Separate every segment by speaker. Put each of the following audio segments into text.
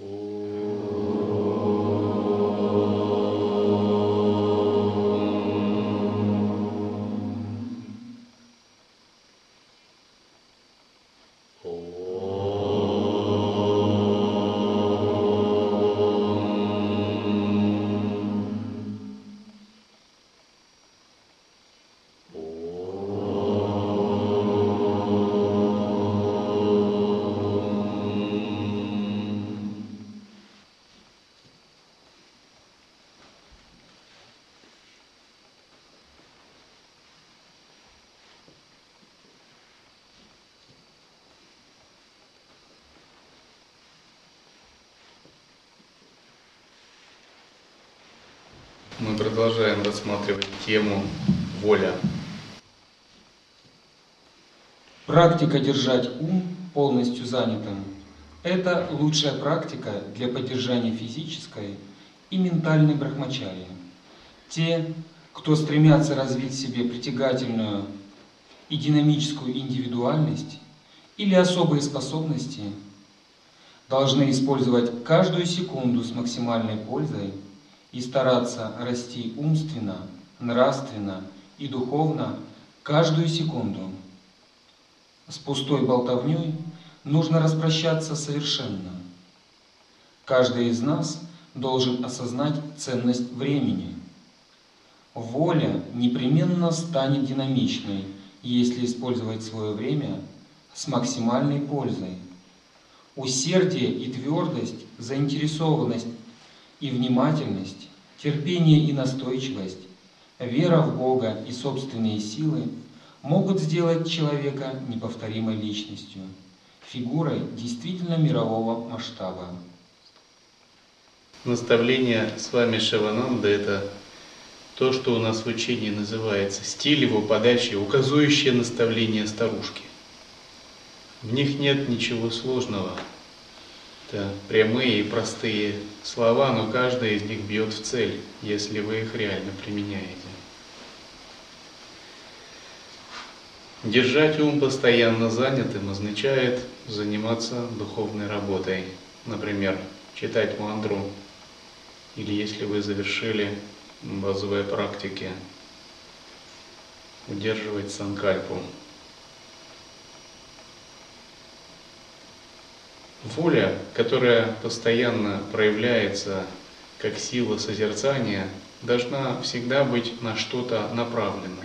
Speaker 1: Oh. Мы продолжаем рассматривать тему воля.
Speaker 2: Практика держать ум полностью занятым – это лучшая практика для поддержания физической и ментальной брахмачарии. Те, кто стремятся развить в себе притягательную и динамическую индивидуальность или особые способности, должны использовать каждую секунду с максимальной пользой – и стараться расти умственно, нравственно и духовно каждую секунду. С пустой болтовней нужно распрощаться совершенно. Каждый из нас должен осознать ценность времени. Воля непременно станет динамичной, если использовать свое время с максимальной пользой. Усердие и твердость, заинтересованность и внимательность, терпение и настойчивость, вера в Бога и собственные силы могут сделать человека неповторимой личностью, фигурой действительно мирового масштаба.
Speaker 1: Наставление с вами Шивананда – это то, что у нас в учении называется стиль его подачи, указующее наставление старушки. В них нет ничего сложного – это прямые и простые слова, но каждая из них бьет в цель, если вы их реально применяете. Держать ум постоянно занятым означает заниматься духовной работой. Например, читать мантру, или если вы завершили базовые практики, удерживать санкальпу. Воля, которая постоянно проявляется как сила созерцания, должна всегда быть на что-то направлена.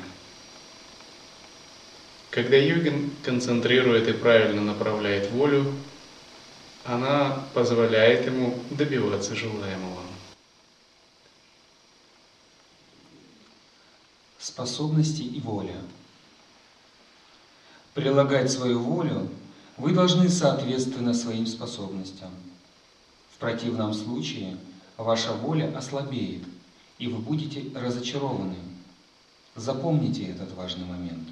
Speaker 1: Когда йогин концентрирует и правильно направляет волю, она позволяет ему добиваться желаемого.
Speaker 2: Способности и воля. Прилагать свою волю вы должны соответственно своим способностям. В противном случае ваша воля ослабеет, и вы будете разочарованы. Запомните этот важный момент.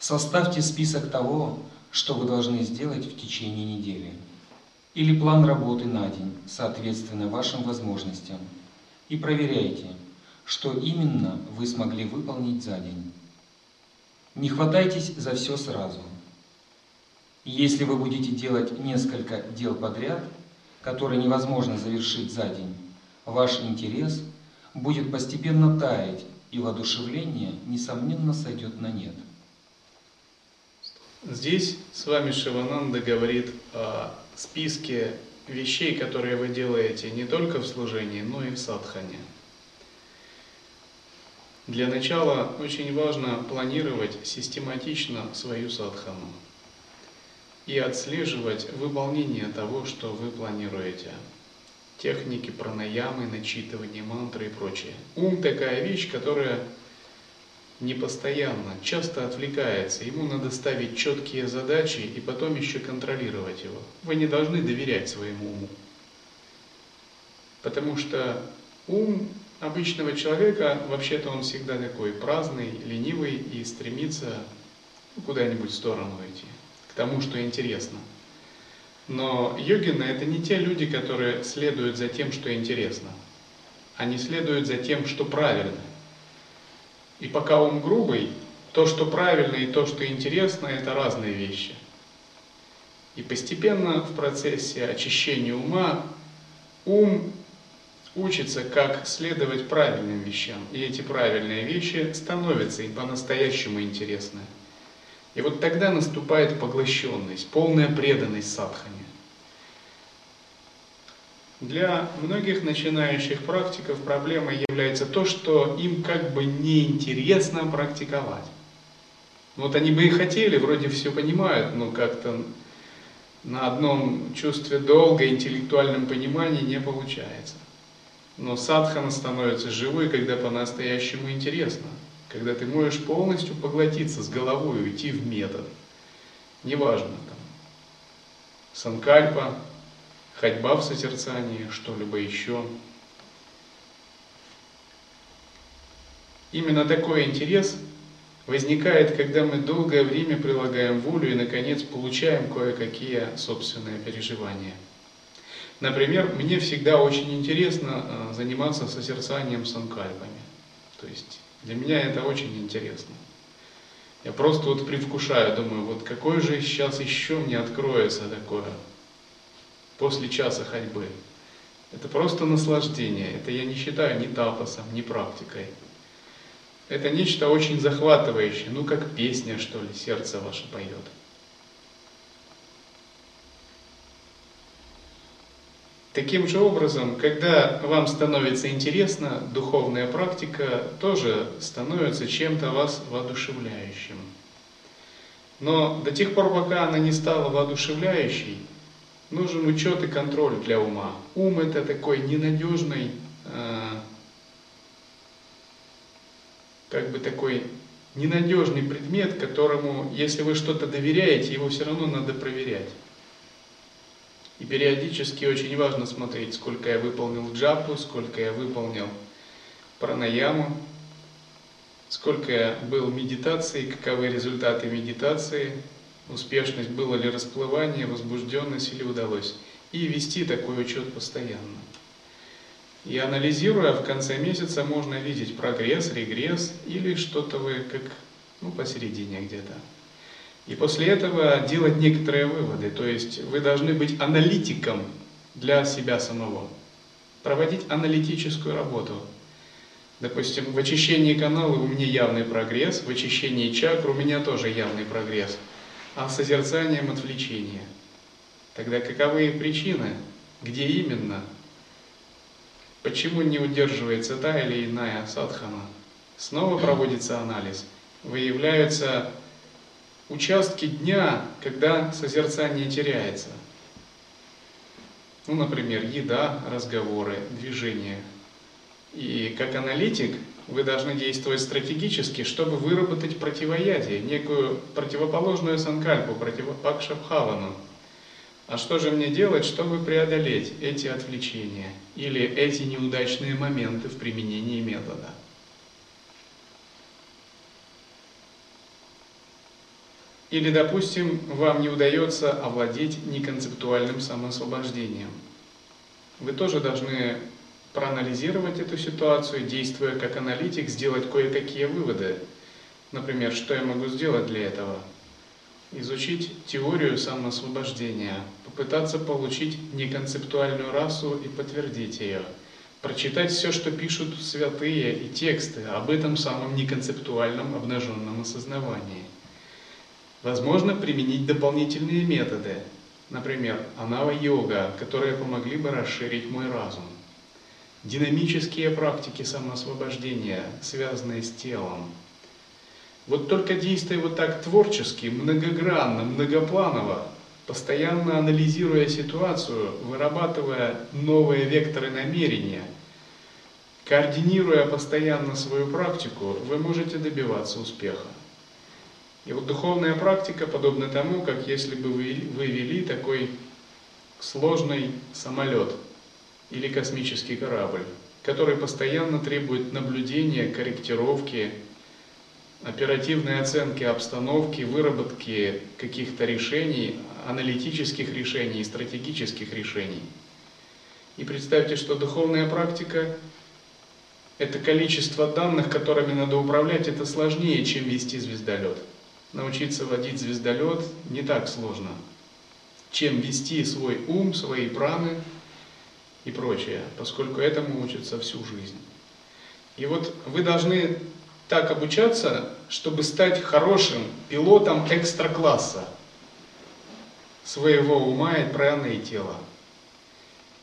Speaker 2: Составьте список того, что вы должны сделать в течение недели, или план работы на день, соответственно вашим возможностям, и проверяйте, что именно вы смогли выполнить за день. Не хватайтесь за все сразу – если вы будете делать несколько дел подряд, которые невозможно завершить за день, ваш интерес будет постепенно таять, и воодушевление, несомненно, сойдет на нет.
Speaker 1: Здесь с вами Шивананда говорит о списке вещей, которые вы делаете не только в служении, но и в садхане. Для начала очень важно планировать систематично свою садхану и отслеживать выполнение того, что вы планируете. Техники пранаямы, начитывание мантры и прочее. Ум такая вещь, которая не постоянно, часто отвлекается. Ему надо ставить четкие задачи и потом еще контролировать его. Вы не должны доверять своему уму. Потому что ум обычного человека, вообще-то он всегда такой праздный, ленивый и стремится куда-нибудь в сторону идти тому, что интересно. Но йогины это не те люди, которые следуют за тем, что интересно. Они следуют за тем, что правильно. И пока он грубый, то, что правильно и то, что интересно, это разные вещи. И постепенно в процессе очищения ума ум учится, как следовать правильным вещам. И эти правильные вещи становятся им по-настоящему интересны. И вот тогда наступает поглощенность, полная преданность садхане. Для многих начинающих практиков проблемой является то, что им как бы неинтересно практиковать. Вот они бы и хотели, вроде все понимают, но как-то на одном чувстве долга, интеллектуальном понимании не получается. Но садхана становится живой, когда по-настоящему интересно. Когда ты можешь полностью поглотиться с головой, уйти в метод. Неважно, там, санкальпа, ходьба в созерцании, что-либо еще. Именно такой интерес возникает, когда мы долгое время прилагаем волю и, наконец, получаем кое-какие собственные переживания. Например, мне всегда очень интересно э, заниматься созерцанием санкальпами. То есть для меня это очень интересно. Я просто вот предвкушаю, думаю, вот какое же сейчас еще мне откроется такое после часа ходьбы. Это просто наслаждение. Это я не считаю ни тапосом, ни практикой. Это нечто очень захватывающее, ну как песня, что ли, сердце ваше поет. Таким же образом, когда вам становится интересно, духовная практика тоже становится чем-то вас воодушевляющим. Но до тех пор, пока она не стала воодушевляющей, нужен учет и контроль для ума. Ум это такой ненадежный а, как бы такой ненадежный предмет, которому, если вы что-то доверяете, его все равно надо проверять. И периодически очень важно смотреть, сколько я выполнил джапу, сколько я выполнил пранаяму, сколько я был в медитации, каковы результаты медитации, успешность, было ли расплывание, возбужденность или удалось. И вести такой учет постоянно. И анализируя, в конце месяца можно видеть прогресс, регресс или что-то вы как ну, посередине где-то. И после этого делать некоторые выводы. То есть вы должны быть аналитиком для себя самого. Проводить аналитическую работу. Допустим, в очищении канала у меня явный прогресс, в очищении чакр у меня тоже явный прогресс. А созерцанием отвлечения. Тогда каковы причины? Где именно? Почему не удерживается та или иная садхана? Снова проводится анализ. Выявляются участки дня, когда созерцание теряется. Ну, например, еда, разговоры, движение. И как аналитик вы должны действовать стратегически, чтобы выработать противоядие, некую противоположную санкальпу, противопакшабхавану. А что же мне делать, чтобы преодолеть эти отвлечения или эти неудачные моменты в применении метода? Или, допустим, вам не удается овладеть неконцептуальным самоосвобождением. Вы тоже должны проанализировать эту ситуацию, действуя как аналитик, сделать кое-какие выводы. Например, что я могу сделать для этого? Изучить теорию самоосвобождения, попытаться получить неконцептуальную расу и подтвердить ее, прочитать все, что пишут святые и тексты об этом самом неконцептуальном обнаженном осознавании – Возможно применить дополнительные методы, например, анава-йога, которые помогли бы расширить мой разум. Динамические практики самоосвобождения, связанные с телом. Вот только действуя вот так творчески, многогранно, многопланово, постоянно анализируя ситуацию, вырабатывая новые векторы намерения, координируя постоянно свою практику, вы можете добиваться успеха. И вот духовная практика подобна тому, как если бы вы, вели такой сложный самолет или космический корабль, который постоянно требует наблюдения, корректировки, оперативной оценки обстановки, выработки каких-то решений, аналитических решений, стратегических решений. И представьте, что духовная практика – это количество данных, которыми надо управлять, это сложнее, чем вести звездолет научиться водить звездолет не так сложно. чем вести свой ум, свои праны и прочее, поскольку этому учатся всю жизнь. И вот вы должны так обучаться, чтобы стать хорошим пилотом экстра-класса своего ума и праны и тела.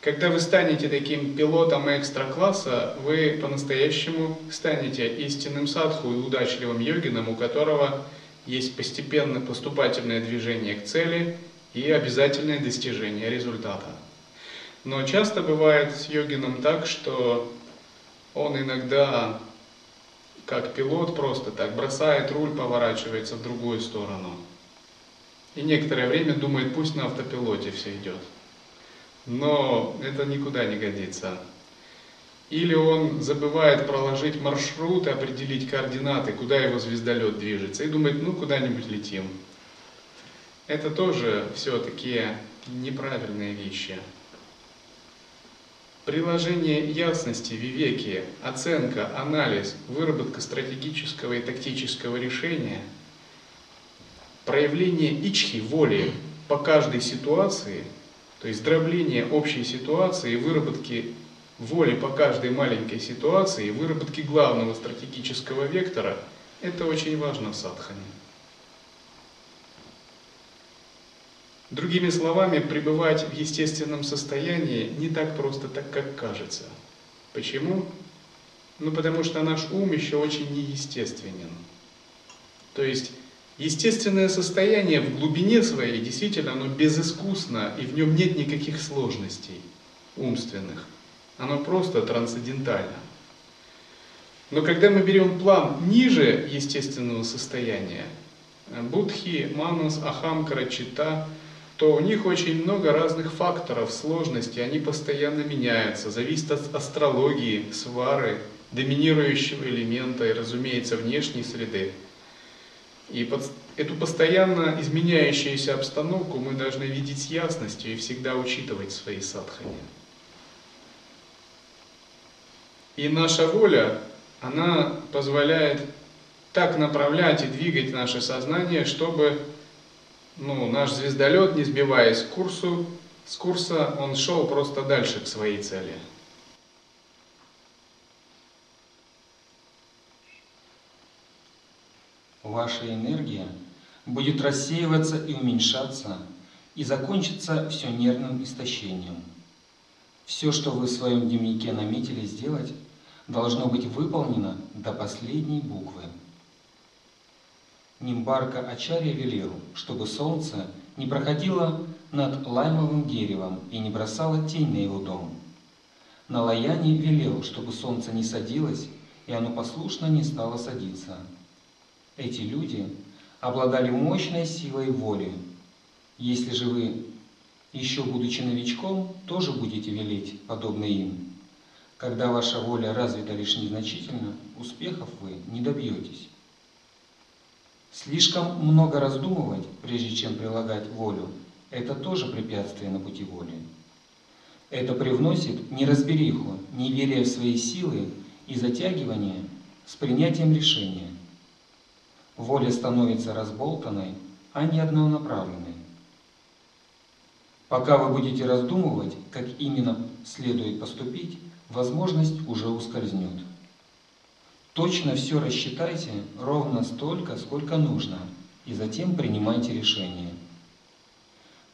Speaker 1: Когда вы станете таким пилотом экстра-класса, вы по-настоящему станете истинным садху и удачливым йогином, у которого есть постепенно поступательное движение к цели и обязательное достижение результата. Но часто бывает с йогином так, что он иногда, как пилот, просто так бросает руль, поворачивается в другую сторону. И некоторое время думает, пусть на автопилоте все идет. Но это никуда не годится. Или он забывает проложить маршрут и определить координаты, куда его звездолет движется, и думает, ну куда-нибудь летим. Это тоже все такие неправильные вещи. Приложение ясности, вивеки, оценка, анализ, выработка стратегического и тактического решения, проявление ичхи, воли по каждой ситуации, то есть дробление общей ситуации и выработки воли по каждой маленькой ситуации, выработки главного стратегического вектора, это очень важно в садхане. Другими словами, пребывать в естественном состоянии не так просто, так как кажется. Почему? Ну потому что наш ум еще очень неестественен. То есть естественное состояние в глубине своей действительно оно безыскусно, и в нем нет никаких сложностей умственных. Оно просто трансцендентально. Но когда мы берем план ниже естественного состояния, будхи, манас, ахам, карачита, то у них очень много разных факторов сложности, они постоянно меняются, зависит от астрологии, свары, доминирующего элемента и, разумеется, внешней среды. И под эту постоянно изменяющуюся обстановку мы должны видеть с ясностью и всегда учитывать в своей садхане. И наша воля, она позволяет так направлять и двигать наше сознание, чтобы ну, наш звездолет, не сбиваясь с, курсу, с курса, он шел просто дальше к своей цели.
Speaker 2: Ваша энергия будет рассеиваться и уменьшаться, и закончится все нервным истощением. Все, что вы в своем дневнике наметили сделать, должно быть выполнено до последней буквы. Нимбарка Ачарья велел, чтобы солнце не проходило над лаймовым деревом и не бросало тень на его дом. На Лаяне велел, чтобы солнце не садилось, и оно послушно не стало садиться. Эти люди обладали мощной силой воли. Если же вы, еще будучи новичком, тоже будете велеть, подобно им, когда ваша воля развита лишь незначительно, успехов вы не добьетесь. Слишком много раздумывать, прежде чем прилагать волю, это тоже препятствие на пути воли. Это привносит неразбериху, неверие в свои силы и затягивание с принятием решения. Воля становится разболтанной, а не однонаправленной. Пока вы будете раздумывать, как именно следует поступить, возможность уже ускользнет. Точно все рассчитайте ровно столько, сколько нужно, и затем принимайте решение.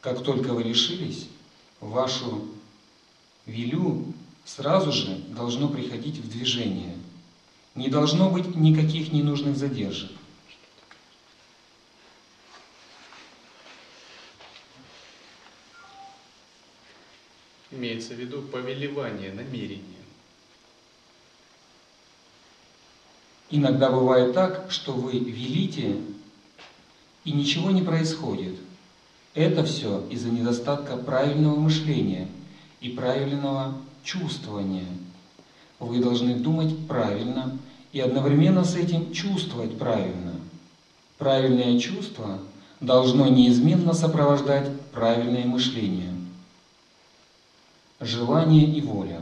Speaker 2: Как только вы решились, вашу вилю сразу же должно приходить в движение. Не должно быть никаких ненужных задержек.
Speaker 1: Имеется в виду повелевание, намерение.
Speaker 2: Иногда бывает так, что вы велите, и ничего не происходит. Это все из-за недостатка правильного мышления и правильного чувствования. Вы должны думать правильно и одновременно с этим чувствовать правильно. Правильное чувство должно неизменно сопровождать правильное мышление желание и воля.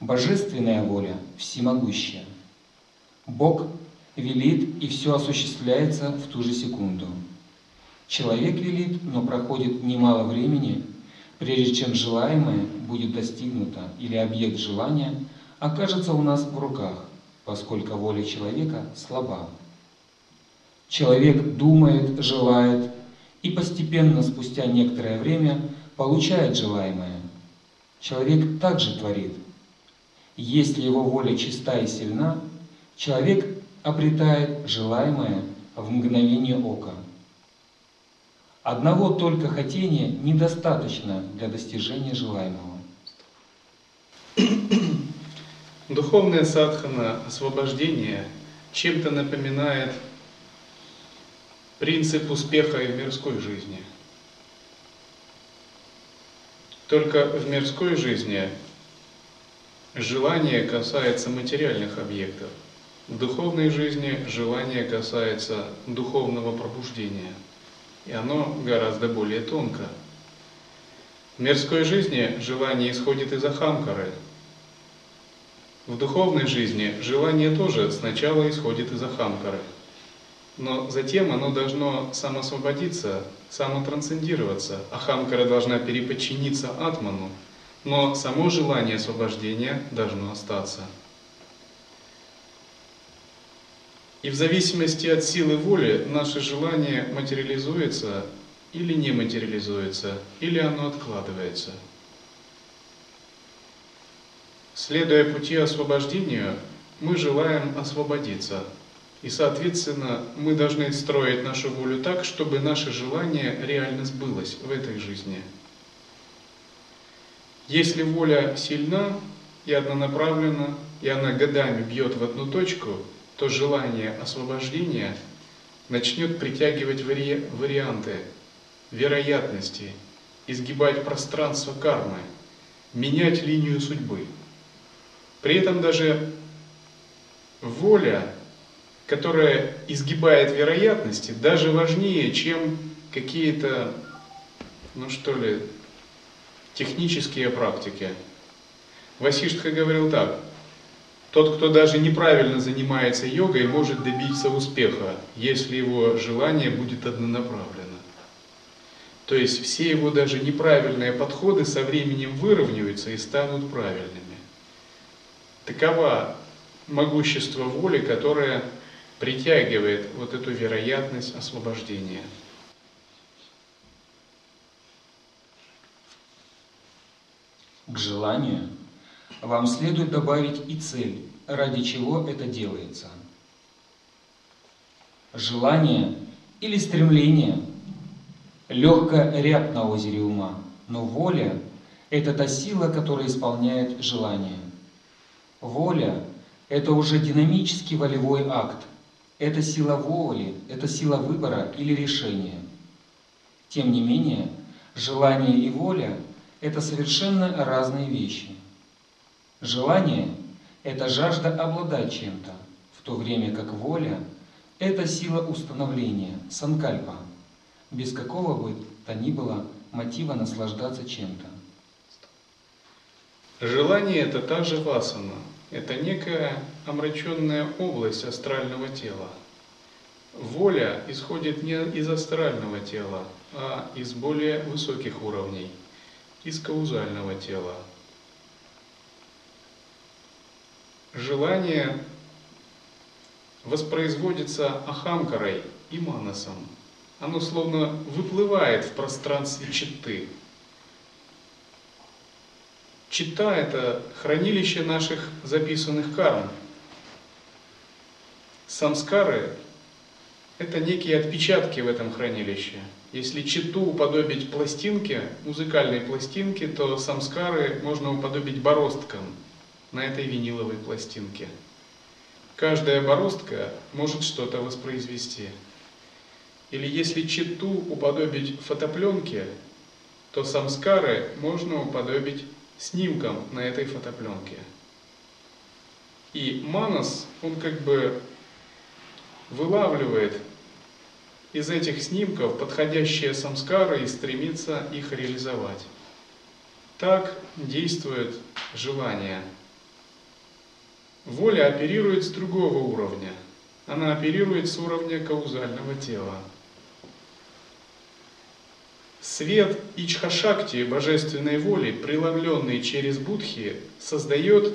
Speaker 2: Божественная воля всемогущая. Бог велит, и все осуществляется в ту же секунду. Человек велит, но проходит немало времени, прежде чем желаемое будет достигнуто или объект желания окажется у нас в руках, поскольку воля человека слаба. Человек думает, желает и постепенно, спустя некоторое время, получает желаемое. Человек также творит. Если его воля чиста и сильна, человек обретает желаемое в мгновение ока. Одного только хотения недостаточно для достижения желаемого.
Speaker 1: Духовная садхана освобождения чем-то напоминает принцип успеха в мирской жизни. Только в мирской жизни желание касается материальных объектов. В духовной жизни желание касается духовного пробуждения, и оно гораздо более тонко. В мирской жизни желание исходит из Ахамкары. В духовной жизни желание тоже сначала исходит из Ахамкары – но затем оно должно самосвободиться, самотрансцендироваться. Ахамкара должна переподчиниться атману, но само желание освобождения должно остаться. И в зависимости от силы воли наше желание материализуется или не материализуется, или оно откладывается. Следуя пути освобождения, мы желаем освободиться – и, соответственно, мы должны строить нашу волю так, чтобы наше желание реально сбылось в этой жизни. Если воля сильна и однонаправлена, и она годами бьет в одну точку, то желание освобождения начнет притягивать вари... варианты, вероятности, изгибать пространство кармы, менять линию судьбы. При этом даже воля которая изгибает вероятности, даже важнее, чем какие-то, ну что ли, технические практики. Васиштха говорил так, тот, кто даже неправильно занимается йогой, может добиться успеха, если его желание будет однонаправленно. То есть все его даже неправильные подходы со временем выровняются и станут правильными. Такова могущество воли, которое притягивает вот эту вероятность освобождения.
Speaker 2: К желанию вам следует добавить и цель, ради чего это делается. Желание или стремление – легкая рябь на озере ума, но воля – это та сила, которая исполняет желание. Воля – это уже динамический волевой акт, это сила воли, это сила выбора или решения. Тем не менее, желание и воля – это совершенно разные вещи. Желание – это жажда обладать чем-то, в то время как воля – это сила установления, санкальпа, без какого бы то ни было мотива наслаждаться чем-то.
Speaker 1: Желание – это также васана – это некая омраченная область астрального тела. Воля исходит не из астрального тела, а из более высоких уровней, из каузального тела. Желание воспроизводится ахамкарой и манасом. Оно словно выплывает в пространстве читы, Чита – это хранилище наших записанных карм. Самскары – это некие отпечатки в этом хранилище. Если читу уподобить пластинке, музыкальной пластинке, то самскары можно уподобить бороздкам на этой виниловой пластинке. Каждая бороздка может что-то воспроизвести. Или если читу уподобить фотопленке, то самскары можно уподобить снимком на этой фотопленке. И Манас, он как бы вылавливает из этих снимков подходящие самскары и стремится их реализовать. Так действует желание. Воля оперирует с другого уровня. Она оперирует с уровня каузального тела. Свет Ичхашакти, божественной воли, преломленный через Будхи, создает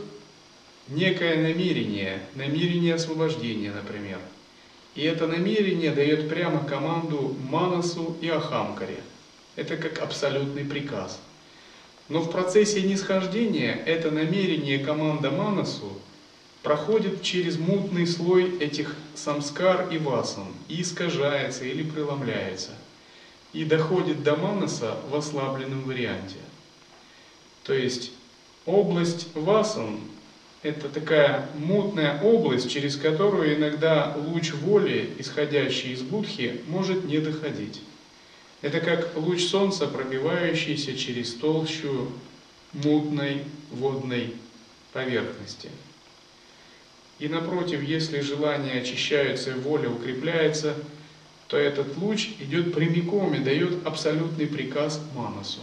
Speaker 1: некое намерение, намерение освобождения, например. И это намерение дает прямо команду Манасу и Ахамкаре. Это как абсолютный приказ. Но в процессе нисхождения это намерение команда Манасу проходит через мутный слой этих самскар и васан и искажается или преломляется – и доходит до манаса в ослабленном варианте. То есть область васан – это такая мутная область, через которую иногда луч воли, исходящий из будхи, может не доходить. Это как луч солнца, пробивающийся через толщу мутной водной поверхности. И напротив, если желание очищается и воля укрепляется – то этот луч идет прямиком и дает абсолютный приказ Манасу.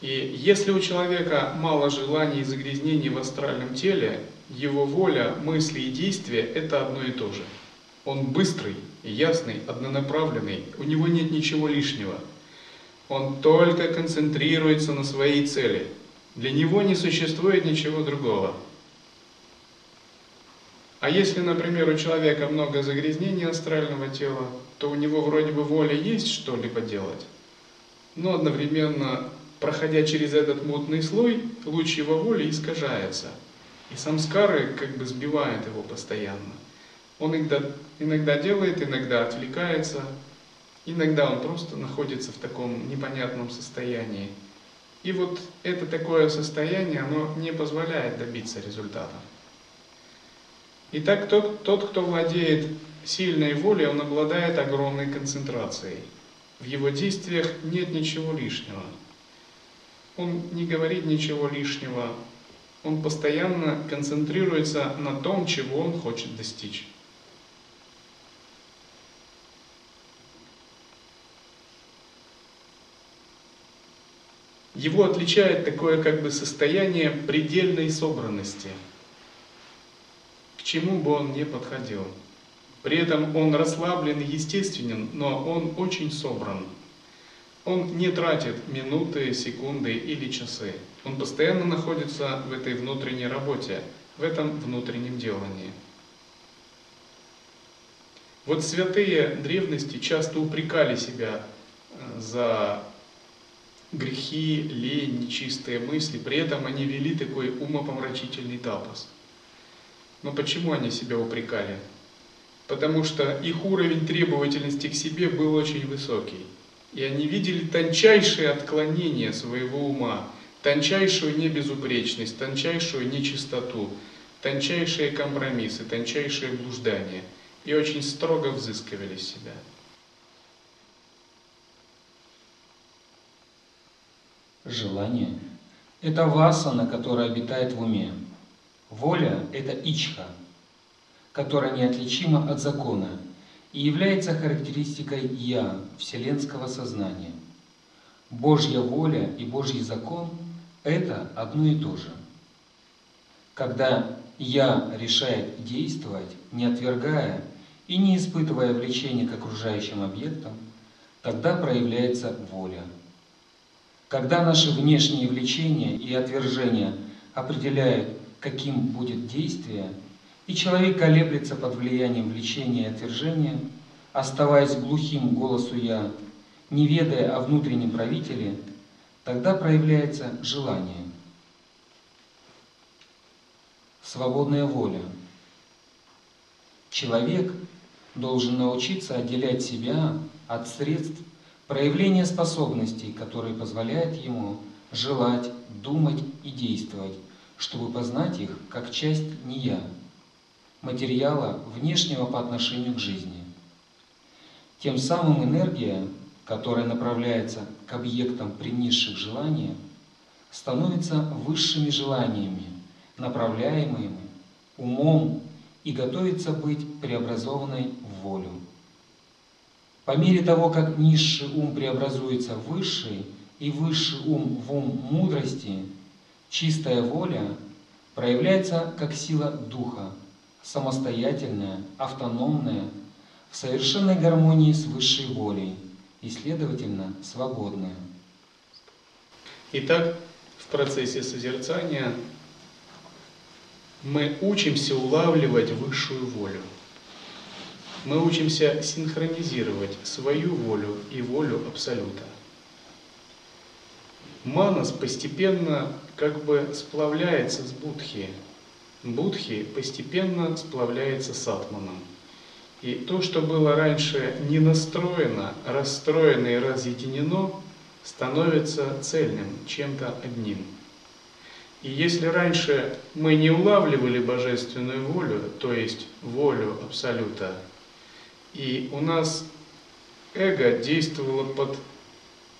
Speaker 1: И если у человека мало желаний и загрязнений в астральном теле, его воля, мысли и действия – это одно и то же. Он быстрый, ясный, однонаправленный, у него нет ничего лишнего. Он только концентрируется на своей цели. Для него не существует ничего другого – а если, например, у человека много загрязнений астрального тела, то у него вроде бы воля есть что-либо делать, но одновременно, проходя через этот мутный слой, луч его воли искажается. И самскары как бы сбивают его постоянно. Он иногда, иногда делает, иногда отвлекается, иногда он просто находится в таком непонятном состоянии. И вот это такое состояние, оно не позволяет добиться результата. Итак, тот, тот, кто владеет сильной волей, он обладает огромной концентрацией. В его действиях нет ничего лишнего. Он не говорит ничего лишнего. Он постоянно концентрируется на том, чего он хочет достичь. Его отличает такое как бы состояние предельной собранности – чему бы он ни подходил. При этом он расслаблен и естественен, но он очень собран. Он не тратит минуты, секунды или часы. Он постоянно находится в этой внутренней работе, в этом внутреннем делании. Вот святые древности часто упрекали себя э, за грехи, лень, нечистые мысли, при этом они вели такой умопомрачительный тапос – но почему они себя упрекали? Потому что их уровень требовательности к себе был очень высокий. И они видели тончайшие отклонения своего ума, тончайшую небезупречность, тончайшую нечистоту, тончайшие компромиссы, тончайшие блуждания. И очень строго взыскивали себя.
Speaker 2: Желание – это васана, которая обитает в уме. Воля – это ичха, которая неотличима от закона и является характеристикой «я» вселенского сознания. Божья воля и Божий закон – это одно и то же. Когда «я» решает действовать, не отвергая и не испытывая влечения к окружающим объектам, тогда проявляется воля. Когда наши внешние влечения и отвержения определяют каким будет действие, и человек колеблется под влиянием влечения и отвержения, оставаясь глухим голосу «я», не ведая о внутреннем правителе, тогда проявляется желание. Свободная воля. Человек должен научиться отделять себя от средств проявления способностей, которые позволяют ему желать, думать и действовать чтобы познать их как часть нея, материала внешнего по отношению к жизни. Тем самым энергия, которая направляется к объектам при низших желаниях, становится высшими желаниями, направляемыми умом и готовится быть преобразованной в волю. По мере того, как низший ум преобразуется в высший, и высший ум в ум мудрости, Чистая воля проявляется как сила духа, самостоятельная, автономная, в совершенной гармонии с высшей волей и, следовательно, свободная.
Speaker 1: Итак, в процессе созерцания мы учимся улавливать высшую волю. Мы учимся синхронизировать свою волю и волю Абсолюта. Манас постепенно как бы сплавляется с Будхи. Будхи постепенно сплавляется с Атманом. И то, что было раньше не настроено, расстроено и разъединено, становится цельным, чем-то одним. И если раньше мы не улавливали божественную волю, то есть волю Абсолюта, и у нас эго действовало под,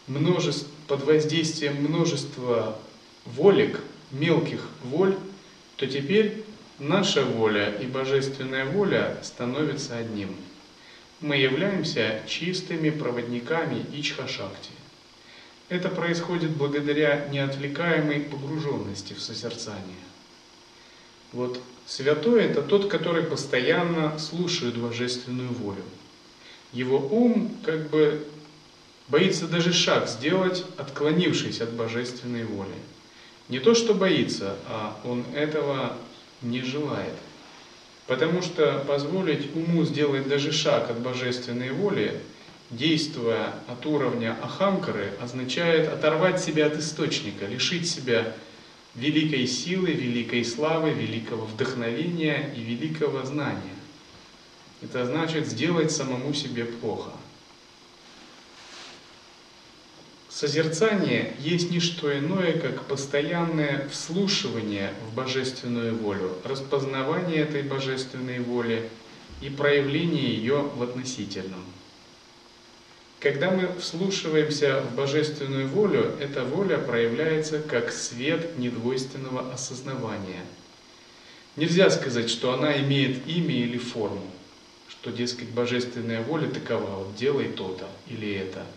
Speaker 1: множество, под воздействием множества волек, мелких воль, то теперь наша воля и божественная воля становятся одним. Мы являемся чистыми проводниками Ичха-шакти. Это происходит благодаря неотвлекаемой погруженности в созерцание. Вот святой – это тот, который постоянно слушает божественную волю. Его ум как бы боится даже шаг сделать, отклонившись от божественной воли. Не то, что боится, а он этого не желает. Потому что позволить уму сделать даже шаг от божественной воли, действуя от уровня ахамкары, означает оторвать себя от источника, лишить себя великой силы, великой славы, великого вдохновения и великого знания. Это значит сделать самому себе плохо – Созерцание есть не что иное, как постоянное вслушивание в божественную волю, распознавание этой божественной воли и проявление ее в относительном. Когда мы вслушиваемся в божественную волю, эта воля проявляется как свет недвойственного осознавания. Нельзя сказать, что она имеет имя или форму, что, дескать, божественная воля такова, вот делай то-то или это –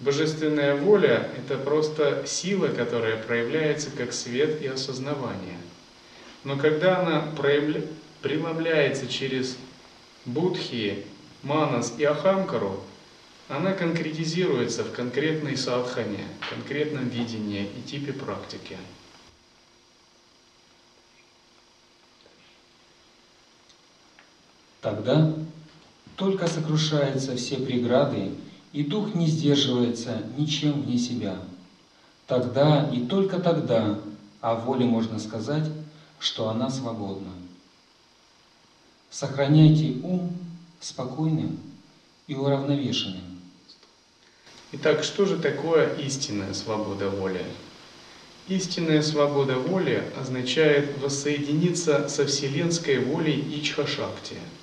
Speaker 1: Божественная воля – это просто сила, которая проявляется как свет и осознавание. Но когда она проявля... преломляется через будхи, манас и ахамкару, она конкретизируется в конкретной садхане, конкретном видении и типе практики.
Speaker 2: Тогда только сокрушаются все преграды и дух не сдерживается ничем вне себя. Тогда и только тогда о воле можно сказать, что она свободна. Сохраняйте ум спокойным и уравновешенным.
Speaker 1: Итак, что же такое истинная свобода воли? Истинная свобода воли означает воссоединиться со вселенской волей Ичха-шакти –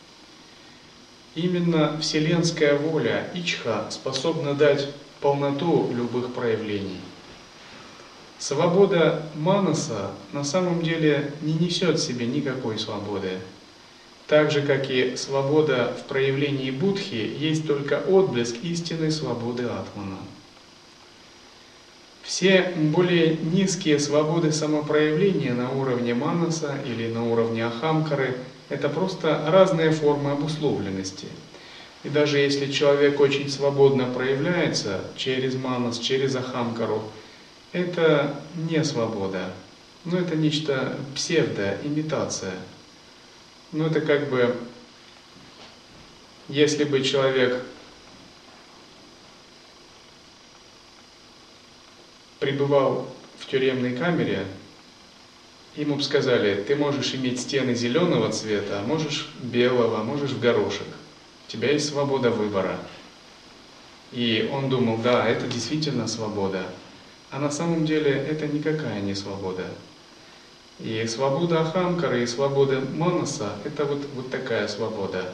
Speaker 1: Именно вселенская воля Ичха способна дать полноту любых проявлений. Свобода Манаса на самом деле не несет в себе никакой свободы. Так же, как и свобода в проявлении Будхи, есть только отблеск истинной свободы Атмана. Все более низкие свободы самопроявления на уровне Манаса или на уровне Ахамкары – это просто разные формы обусловленности. И даже если человек очень свободно проявляется через манас, через ахамкару, это не свобода. Но это нечто псевдо, имитация. Ну это как бы, если бы человек пребывал в тюремной камере, ему бы сказали, ты можешь иметь стены зеленого цвета, а можешь белого, а можешь в горошек. У тебя есть свобода выбора. И он думал, да, это действительно свобода. А на самом деле это никакая не свобода. И свобода Ахамкара и свобода Манаса – это вот, вот такая свобода.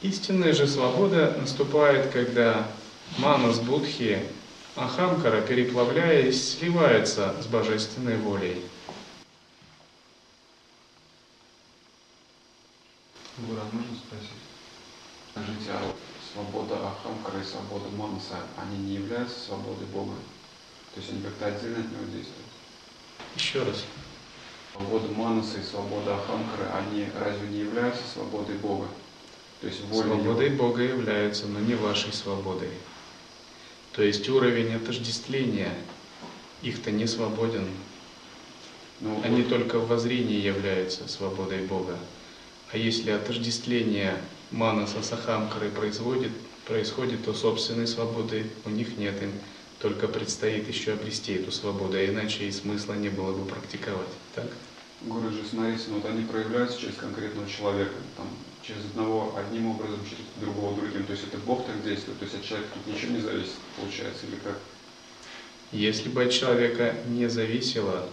Speaker 1: Истинная же свобода наступает, когда Манас Будхи, Ахамкара, переплавляясь, сливается с божественной волей.
Speaker 3: Гура, можно спросить? Скажите, а свобода Ахамкара и свобода Манаса, они не являются свободой Бога? То есть они как-то отдельно от него действуют?
Speaker 1: Еще раз.
Speaker 3: Свобода Манаса и свобода Ахамкара, они разве не являются свободой Бога? То есть воля
Speaker 1: Свободой
Speaker 3: его.
Speaker 1: Бога являются, но не вашей свободой. То есть уровень отождествления их-то не свободен.
Speaker 3: Ну,
Speaker 1: Они
Speaker 3: вот-
Speaker 1: только в воззрении являются свободой Бога. А если отождествление манаса сахамкары производит, происходит, то собственной свободы у них нет. Им только предстоит еще обрести эту свободу, а иначе и смысла не было бы практиковать. Так?
Speaker 3: Гуруджи, смотрите, ну вот они проявляются через конкретного человека, там, через одного одним образом, через другого другим. То есть это Бог так действует, то есть от человека тут ничего не зависит, получается, или как?
Speaker 1: Если бы от человека не зависело,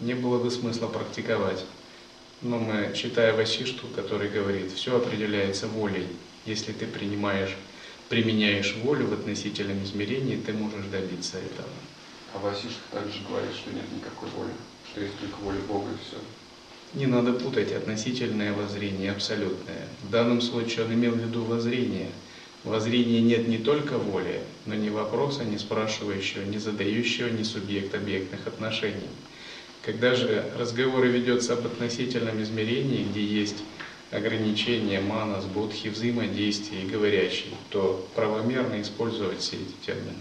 Speaker 1: не было бы смысла практиковать. Но мы, читая Васишту, который говорит, все определяется волей. Если ты принимаешь, применяешь волю в относительном измерении, ты можешь добиться этого.
Speaker 3: А Васишка также говорит, что нет никакой воли, что есть только воля Бога и все.
Speaker 1: Не надо путать относительное воззрение и абсолютное. В данном случае он имел в виду воззрение. В воззрении нет не только воли, но ни вопроса, ни спрашивающего, ни задающего, ни субъект-объектных отношений. Когда же разговор ведется об относительном измерении, где есть ограничения, манас, будхи, взаимодействие и говорящий, то правомерно использовать все эти термины.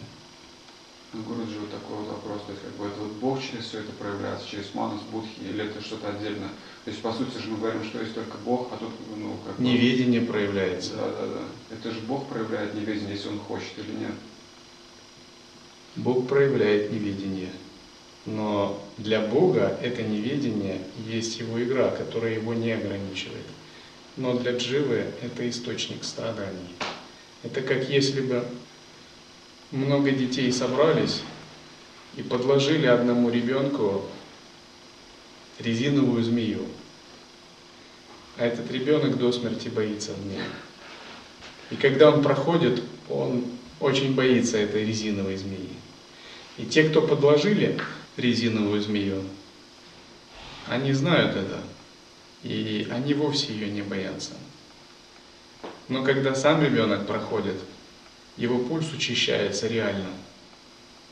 Speaker 3: Ну, Гуруджи, вот такой вот вопрос, то есть как бы это вот Бог через все это проявляется, через манас, будхи, или это что-то отдельное? То есть по сути же мы говорим, что есть только Бог, а тут, ну, как бы...
Speaker 1: Неведение проявляется.
Speaker 3: Да, да, да. Это же Бог проявляет неведение, если Он хочет или нет.
Speaker 1: Бог проявляет неведение. Но для Бога это неведение есть его игра, которая его не ограничивает. Но для Дживы это источник страданий. Это как если бы много детей собрались и подложили одному ребенку резиновую змею. А этот ребенок до смерти боится змеи. И когда он проходит, он очень боится этой резиновой змеи. И те, кто подложили резиновую змею, они знают это. И они вовсе ее не боятся. Но когда сам ребенок проходит, его пульс учащается реально.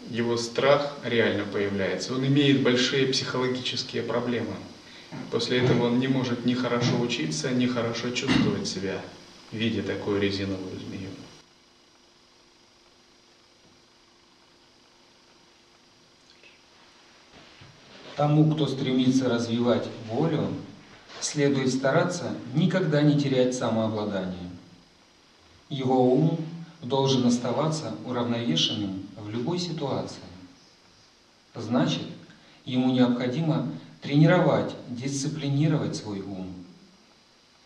Speaker 1: Его страх реально появляется. Он имеет большие психологические проблемы. После этого он не может ни хорошо учиться, ни хорошо чувствовать себя, видя такую резиновую змею.
Speaker 2: Тому, кто стремится развивать волю, следует стараться никогда не терять самообладание. Его ум должен оставаться уравновешенным в любой ситуации. Значит, ему необходимо тренировать, дисциплинировать свой ум.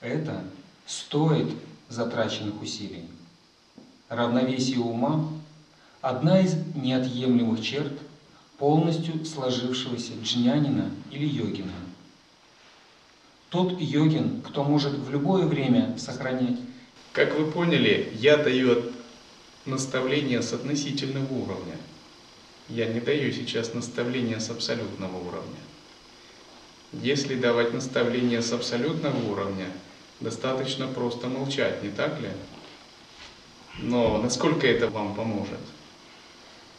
Speaker 2: Это стоит затраченных усилий. Равновесие ума – одна из неотъемлемых черт полностью сложившегося джнянина или йогина. Тот йогин, кто может в любое время сохранять
Speaker 1: Как вы поняли, я даю наставления с относительного уровня. Я не даю сейчас наставления с абсолютного уровня. Если давать наставления с абсолютного уровня, достаточно просто молчать, не так ли? Но насколько это вам поможет?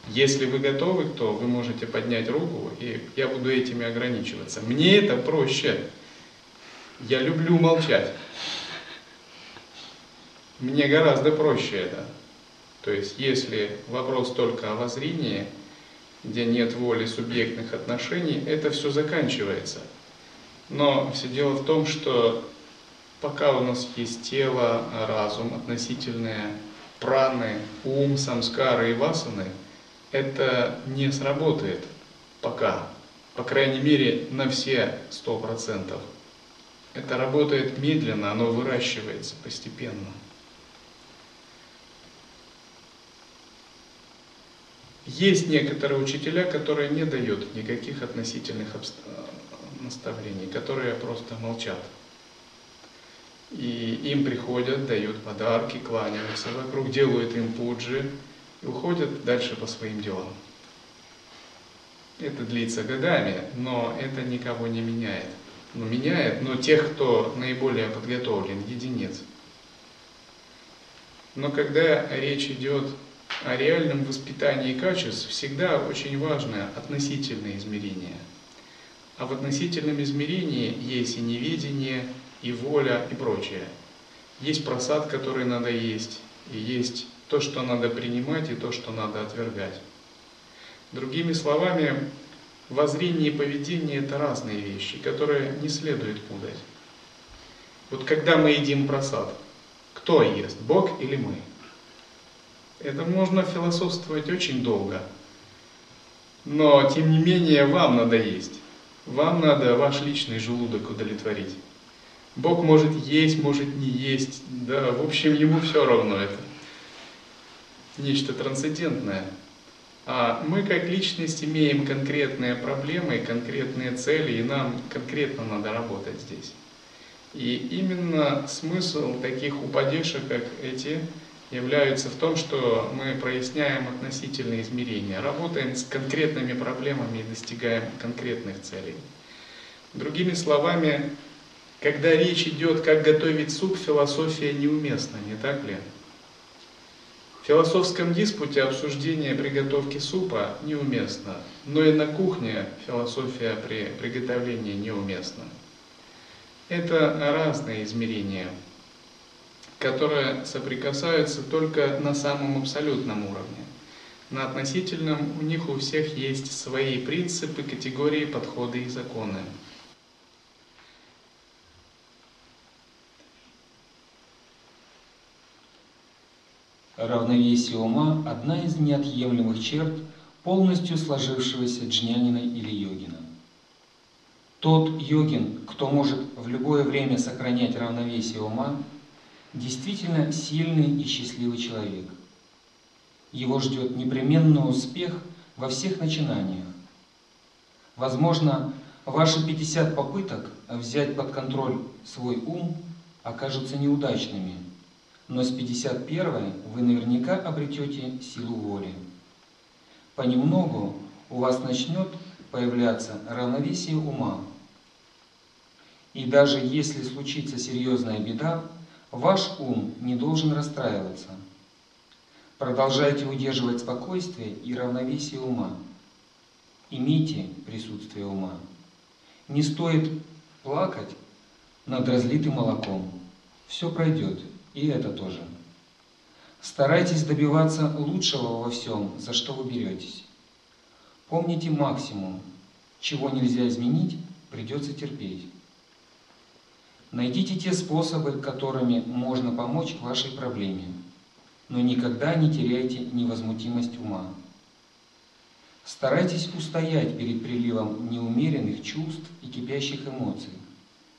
Speaker 1: Если вы готовы, то вы можете поднять руку, и я буду этими ограничиваться. Мне это проще. Я люблю молчать. Мне гораздо проще это. То есть, если вопрос только о воззрении, где нет воли субъектных отношений, это все заканчивается. Но все дело в том, что пока у нас есть тело, разум, относительные праны, ум, самскары и васаны, это не сработает пока. По крайней мере, на все сто процентов. Это работает медленно, оно выращивается постепенно. Есть некоторые учителя, которые не дают никаких относительных обст- наставлений, которые просто молчат. И им приходят, дают подарки, кланяются вокруг, делают им пуджи и уходят дальше по своим делам. Это длится годами, но это никого не меняет. Ну, меняет, но тех, кто наиболее подготовлен, единиц. Но когда речь идет о реальном воспитании качеств, всегда очень важно относительное измерение. А в относительном измерении есть и неведение, и воля, и прочее. Есть просад, который надо есть, и есть то, что надо принимать, и то, что надо отвергать. Другими словами, воззрение и поведение – это разные вещи, которые не следует путать. Вот когда мы едим просад, кто ест, Бог или мы? Это можно философствовать очень долго. Но, тем не менее, вам надо есть. Вам надо ваш личный желудок удовлетворить. Бог может есть, может не есть. Да, в общем, ему все равно это. Нечто трансцендентное. А мы как личность имеем конкретные проблемы, конкретные цели, и нам конкретно надо работать здесь. И именно смысл таких упадешек, как эти, является в том, что мы проясняем относительные измерения, работаем с конкретными проблемами и достигаем конкретных целей. Другими словами, когда речь идет, как готовить суп, философия неуместна, не так ли? В философском диспуте обсуждение приготовки супа неуместно, но и на кухне философия при приготовлении неуместна. Это разные измерения, которые соприкасаются только на самом абсолютном уровне. На относительном у них у всех есть свои принципы, категории, подходы и законы.
Speaker 2: Равновесие ума – одна из неотъемлемых черт полностью сложившегося джнянина или йогина. Тот йогин, кто может в любое время сохранять равновесие ума, действительно сильный и счастливый человек. Его ждет непременный успех во всех начинаниях. Возможно, ваши 50 попыток взять под контроль свой ум окажутся неудачными – но с 51 вы наверняка обретете силу воли. Понемногу у вас начнет появляться равновесие ума. И даже если случится серьезная беда, ваш ум не должен расстраиваться. Продолжайте удерживать спокойствие и равновесие ума. Имейте присутствие ума. Не стоит плакать над разлитым молоком. Все пройдет. И это тоже. Старайтесь добиваться лучшего во всем, за что вы беретесь. Помните максимум. Чего нельзя изменить, придется терпеть. Найдите те способы, которыми можно помочь вашей проблеме, но никогда не теряйте невозмутимость ума. Старайтесь устоять перед приливом неумеренных чувств и кипящих эмоций.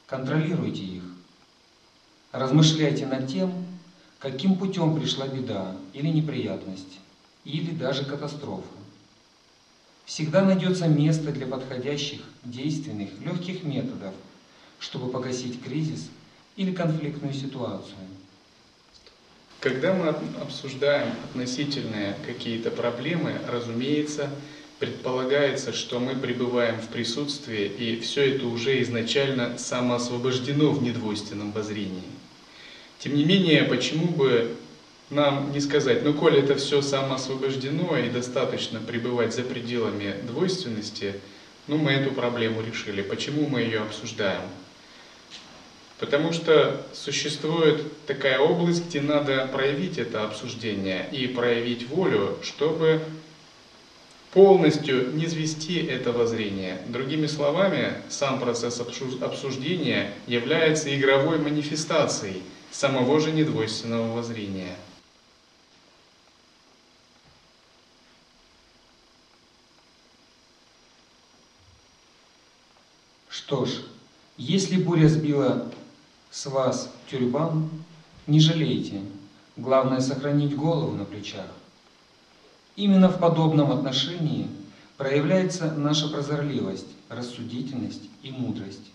Speaker 2: Контролируйте их. Размышляйте над тем, каким путем пришла беда или неприятность, или даже катастрофа. Всегда найдется место для подходящих, действенных, легких методов, чтобы погасить кризис или конфликтную ситуацию.
Speaker 1: Когда мы обсуждаем относительные какие-то проблемы, разумеется, предполагается, что мы пребываем в присутствии, и все это уже изначально самоосвобождено в недвойственном воззрении. Тем не менее, почему бы нам не сказать, ну, коль это все самоосвобождено и достаточно пребывать за пределами двойственности, ну, мы эту проблему решили. Почему мы ее обсуждаем? Потому что существует такая область, где надо проявить это обсуждение и проявить волю, чтобы полностью не звести это воззрение. Другими словами, сам процесс обсуждения является игровой манифестацией – самого же недвойственного воззрения.
Speaker 2: Что ж, если буря сбила с вас тюрбан, не жалейте. Главное сохранить голову на плечах. Именно в подобном отношении проявляется наша прозорливость, рассудительность и мудрость.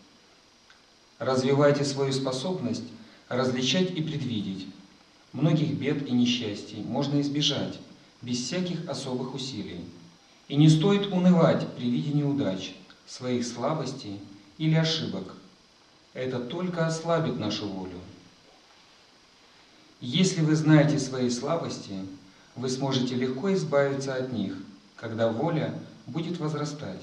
Speaker 2: Развивайте свою способность различать и предвидеть. Многих бед и несчастий можно избежать без всяких особых усилий. И не стоит унывать при виде неудач, своих слабостей или ошибок. Это только ослабит нашу волю. Если вы знаете свои слабости, вы сможете легко избавиться от них, когда воля будет возрастать.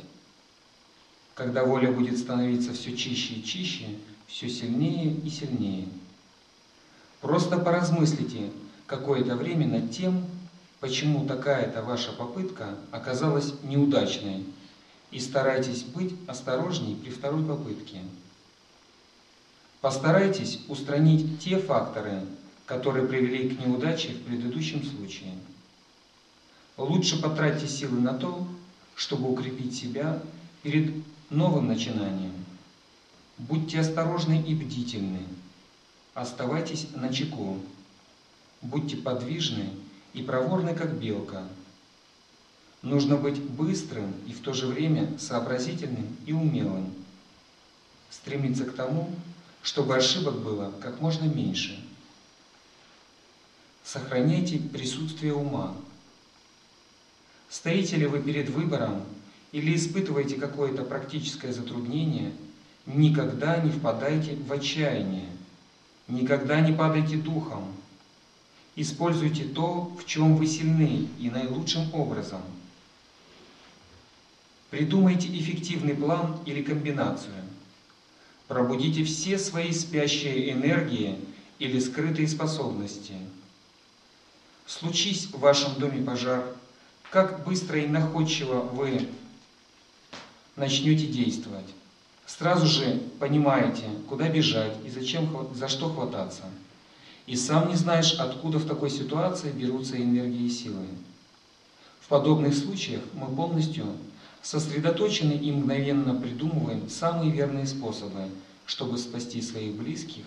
Speaker 2: Когда воля будет становиться все чище и чище, все сильнее и сильнее – Просто поразмыслите какое-то время над тем, почему такая-то ваша попытка оказалась неудачной, и старайтесь быть осторожней при второй попытке. Постарайтесь устранить те факторы, которые привели к неудаче в предыдущем случае. Лучше потратьте силы на то, чтобы укрепить себя перед новым начинанием. Будьте осторожны и бдительны. Оставайтесь на чеку. Будьте подвижны и проворны, как белка. Нужно быть быстрым и в то же время сообразительным и умелым. Стремиться к тому, чтобы ошибок было как можно меньше. Сохраняйте присутствие ума. Стоите ли вы перед выбором или испытываете какое-то практическое затруднение, никогда не впадайте в отчаяние, никогда не падайте духом. Используйте то, в чем вы сильны, и наилучшим образом. Придумайте эффективный план или комбинацию. Пробудите все свои спящие энергии или скрытые способности. Случись в вашем доме пожар, как быстро и находчиво вы начнете действовать. Сразу же понимаете, куда бежать и зачем, за что хвататься. И сам не знаешь, откуда в такой ситуации берутся энергии и силы. В подобных случаях мы полностью сосредоточены и мгновенно придумываем самые верные способы, чтобы спасти своих близких,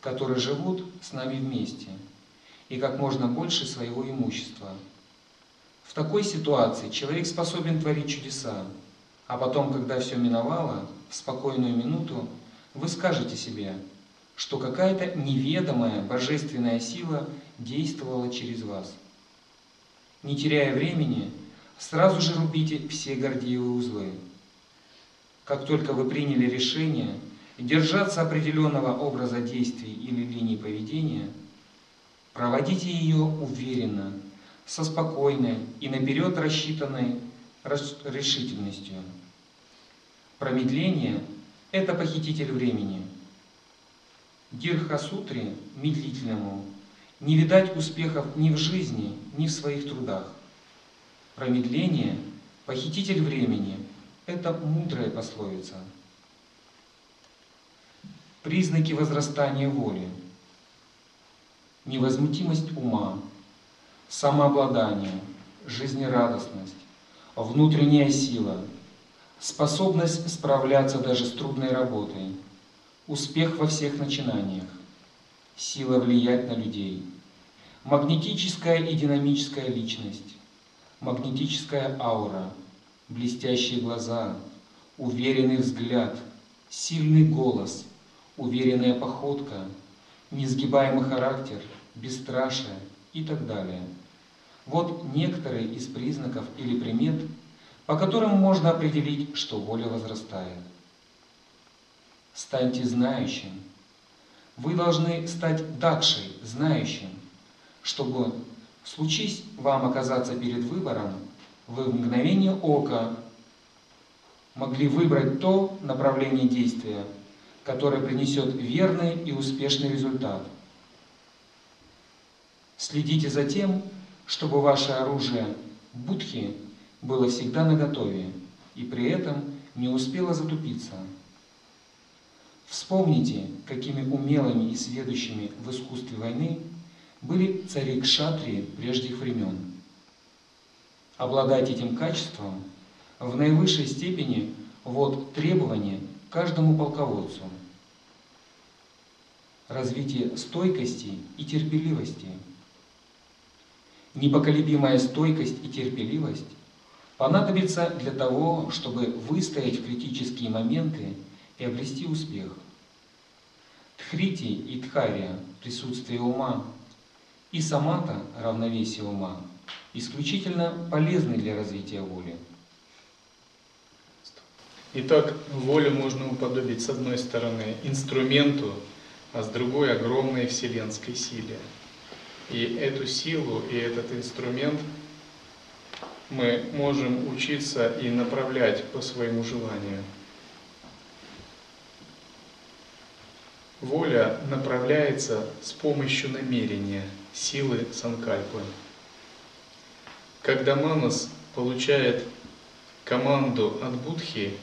Speaker 2: которые живут с нами вместе, и как можно больше своего имущества. В такой ситуации человек способен творить чудеса, а потом, когда все миновало, в спокойную минуту, вы скажете себе, что какая-то неведомая божественная сила действовала через вас. Не теряя времени, сразу же рубите все гордиевые узлы. Как только вы приняли решение держаться определенного образа действий или линии поведения, проводите ее уверенно, со спокойной и наперед рассчитанной решительностью. Промедление – это похититель времени. Дирхасутре, медлительному, не видать успехов ни в жизни, ни в своих трудах. Промедление – похититель времени – это мудрая пословица. Признаки возрастания воли. Невозмутимость ума, самообладание, жизнерадостность, внутренняя сила, способность справляться даже с трудной работой, успех во всех начинаниях, сила влиять на людей, магнетическая и динамическая личность, магнетическая аура, блестящие глаза, уверенный взгляд, сильный голос, уверенная походка, несгибаемый характер, бесстрашие. И так далее. Вот некоторые из признаков или примет, по которым можно определить, что воля возрастает. Станьте знающим. Вы должны стать дакшей, знающим, чтобы Случись вам оказаться перед выбором, вы в мгновение ока могли выбрать то направление действия, которое принесет верный и успешный результат. Следите за тем, чтобы ваше оружие будхи было всегда наготове и при этом не успело затупиться. Вспомните, какими умелыми и сведущими в искусстве войны были цари Кшатрии прежних времен. Обладать этим качеством в наивысшей степени вот требование каждому полководцу. Развитие стойкости и терпеливости. Непоколебимая стойкость и терпеливость понадобится для того, чтобы выстоять в критические моменты и обрести успех. Тхрити и Тхария, присутствие ума, и самата, равновесие ума, исключительно полезны для развития воли.
Speaker 1: Итак, волю можно уподобить с одной стороны инструменту, а с другой огромной вселенской силе. И эту силу и этот инструмент мы можем учиться и направлять по своему желанию. воля направляется с помощью намерения, силы санкальпы. Когда манас получает команду от Будхи,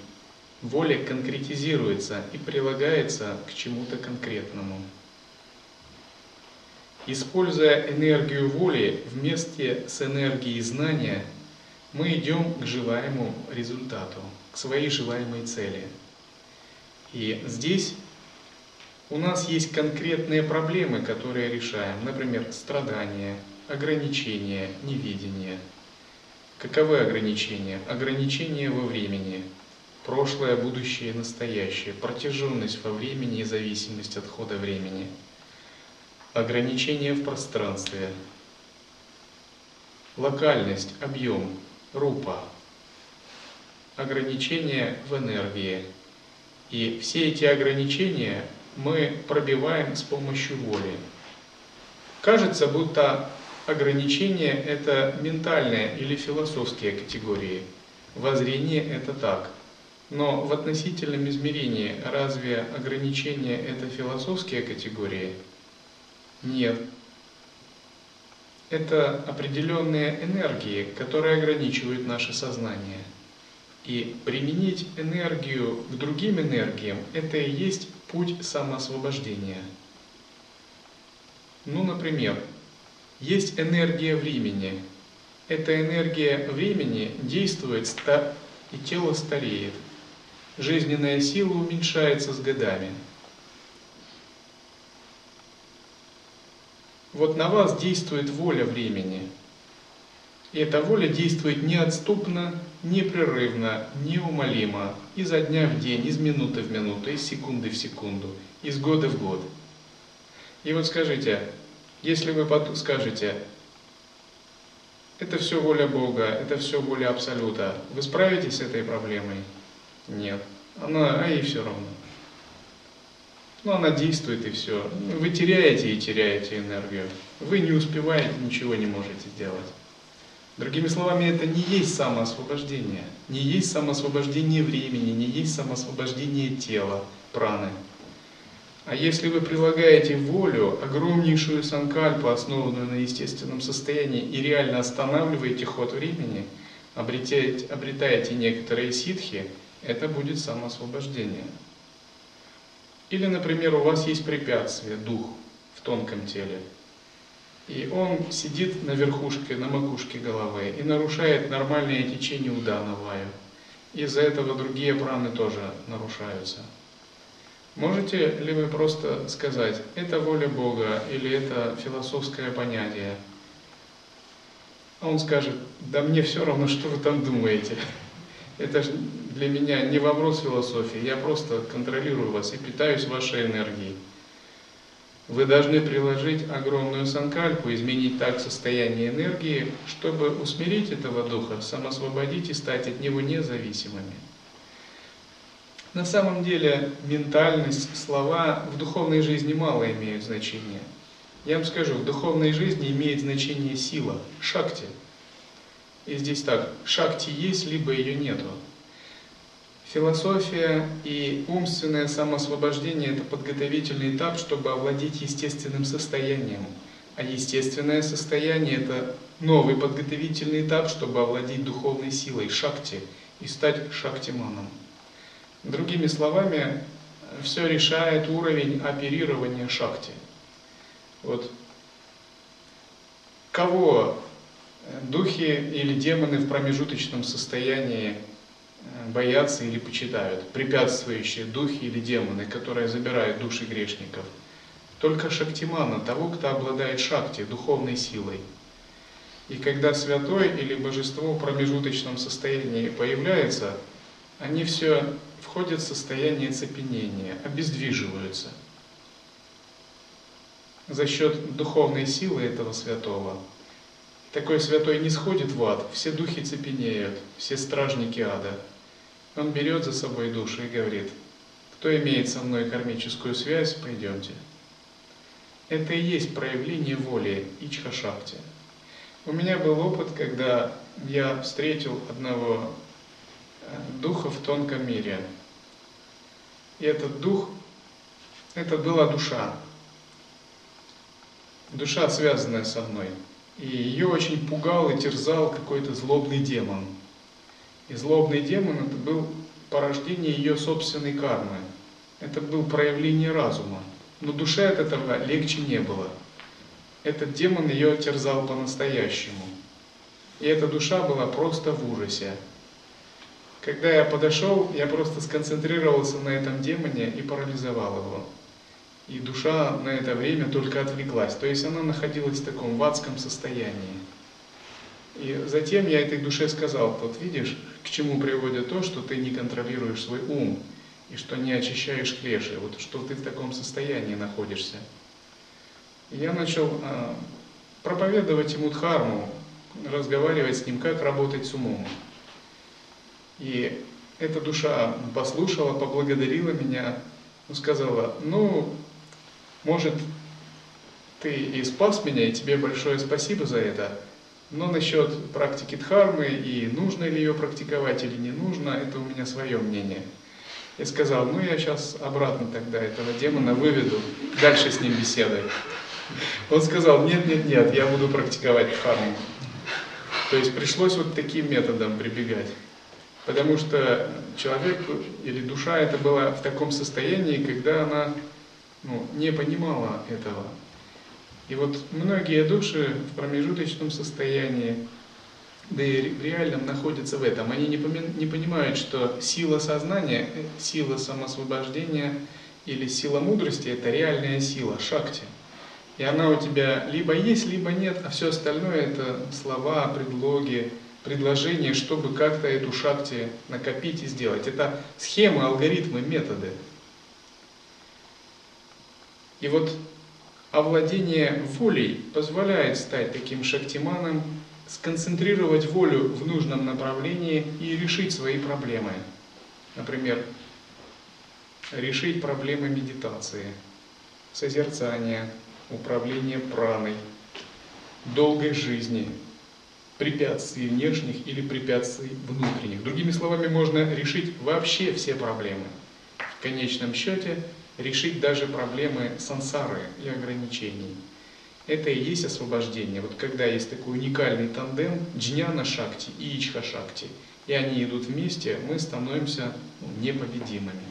Speaker 1: воля конкретизируется и прилагается к чему-то конкретному. Используя энергию воли вместе с энергией знания, мы идем к желаемому результату, к своей желаемой цели. И здесь у нас есть конкретные проблемы, которые решаем, например, страдания, ограничения, невидение. Каковы ограничения? Ограничения во времени, прошлое, будущее, настоящее, протяженность во времени и зависимость от хода времени – ограничение в пространстве, локальность, объем, рупа, ограничение в энергии. И все эти ограничения мы пробиваем с помощью воли. Кажется, будто ограничения – это ментальные или философские категории. Воззрение – это так. Но в относительном измерении разве ограничения – это философские категории – нет. Это определенные энергии, которые ограничивают наше сознание. И применить энергию к другим энергиям – это и есть путь самоосвобождения. Ну, например, есть энергия времени. Эта энергия времени действует, и тело стареет. Жизненная сила уменьшается с годами – Вот на вас действует воля времени. И эта воля действует неотступно, непрерывно, неумолимо, изо дня в день, из минуты в минуту, из секунды в секунду, из года в год. И вот скажите, если вы скажете, это все воля Бога, это все воля Абсолюта, вы справитесь с этой проблемой? Нет. Она, а ей все равно. Ну, она действует и все. Вы теряете и теряете энергию. Вы не успеваете, ничего не можете сделать. Другими словами, это не есть самоосвобождение. Не есть самоосвобождение времени, не есть самоосвобождение тела, праны. А если вы прилагаете волю, огромнейшую санкальпу, основанную на естественном состоянии, и реально останавливаете ход времени, обретаете, обретаете некоторые ситхи, это будет самоосвобождение. Или, например, у вас есть препятствие, дух в тонком теле, и он сидит на верхушке, на макушке головы и нарушает нормальное течение удана ваю. Из-за этого другие праны тоже нарушаются. Можете ли вы просто сказать, это воля Бога или это философское понятие? А он скажет, да мне все равно, что вы там думаете. Это же для меня не вопрос философии, я просто контролирую вас и питаюсь вашей энергией. Вы должны приложить огромную санкальпу, изменить так состояние энергии, чтобы усмирить этого духа, самосвободить и стать от него независимыми. На самом деле ментальность, слова в духовной жизни мало имеют значения. Я вам скажу, в духовной жизни имеет значение сила, шакти. И здесь так, шакти есть, либо ее нету. Философия и умственное самоосвобождение – это подготовительный этап, чтобы овладеть естественным состоянием. А естественное состояние – это новый подготовительный этап, чтобы овладеть духовной силой шакти и стать шактиманом. Другими словами, все решает уровень оперирования шакти. Вот кого духи или демоны в промежуточном состоянии боятся или почитают, препятствующие духи или демоны, которые забирают души грешников. Только шактимана, того, кто обладает шакти, духовной силой. И когда святой или божество в промежуточном состоянии появляется, они все входят в состояние цепенения, обездвиживаются. За счет духовной силы этого святого такой святой не сходит в ад, все духи цепенеют, все стражники ада – он берет за собой душу и говорит, кто имеет со мной кармическую связь, пойдемте. Это и есть проявление воли Ичха-шакти. У меня был опыт, когда я встретил одного э, духа в тонком мире. И этот дух это была душа. Душа, связанная со мной. И ее очень пугал и терзал какой-то злобный демон. И злобный демон это был порождение ее собственной кармы. Это был проявление разума. Но душе от этого легче не было. Этот демон ее терзал по-настоящему. И эта душа была просто в ужасе. Когда я подошел, я просто сконцентрировался на этом демоне и парализовал его. И душа на это время только отвлеклась. То есть она находилась в таком в адском состоянии. И затем я этой душе сказал, вот видишь, к чему приводит то, что ты не контролируешь свой ум, и что не очищаешь клеши, вот что ты в таком состоянии находишься. И я начал а, проповедовать ему дхарму, разговаривать с ним, как работать с умом. И эта душа послушала, поблагодарила меня, сказала, ну, может, ты и спас меня, и тебе большое спасибо за это, но насчет практики дхармы и нужно ли ее практиковать или не нужно, это у меня свое мнение. Я сказал, ну я сейчас обратно тогда этого демона выведу, дальше с ним беседой. Он сказал, нет, нет, нет, я буду практиковать дхарму. То есть пришлось вот таким методом прибегать. Потому что человек или душа это была в таком состоянии, когда она ну, не понимала этого. И вот многие души в промежуточном состоянии, да и в реальном находятся в этом. Они не, не понимают, что сила сознания, э, сила самосвобождения или сила мудрости – это реальная сила, шакти. И она у тебя либо есть, либо нет, а все остальное – это слова, предлоги, предложения, чтобы как-то эту шакти накопить и сделать. Это схемы, алгоритмы, методы. И вот овладение волей позволяет стать таким шактиманом, сконцентрировать волю в нужном направлении и решить свои проблемы. Например, решить проблемы медитации, созерцания, управления праной, долгой жизни, препятствий внешних или препятствий внутренних. Другими словами, можно решить вообще все проблемы. В конечном счете решить даже проблемы сансары и ограничений. Это и есть освобождение. Вот когда есть такой уникальный тандем джняна шакти и ичха шакти, и они идут вместе, мы становимся ну, непобедимыми.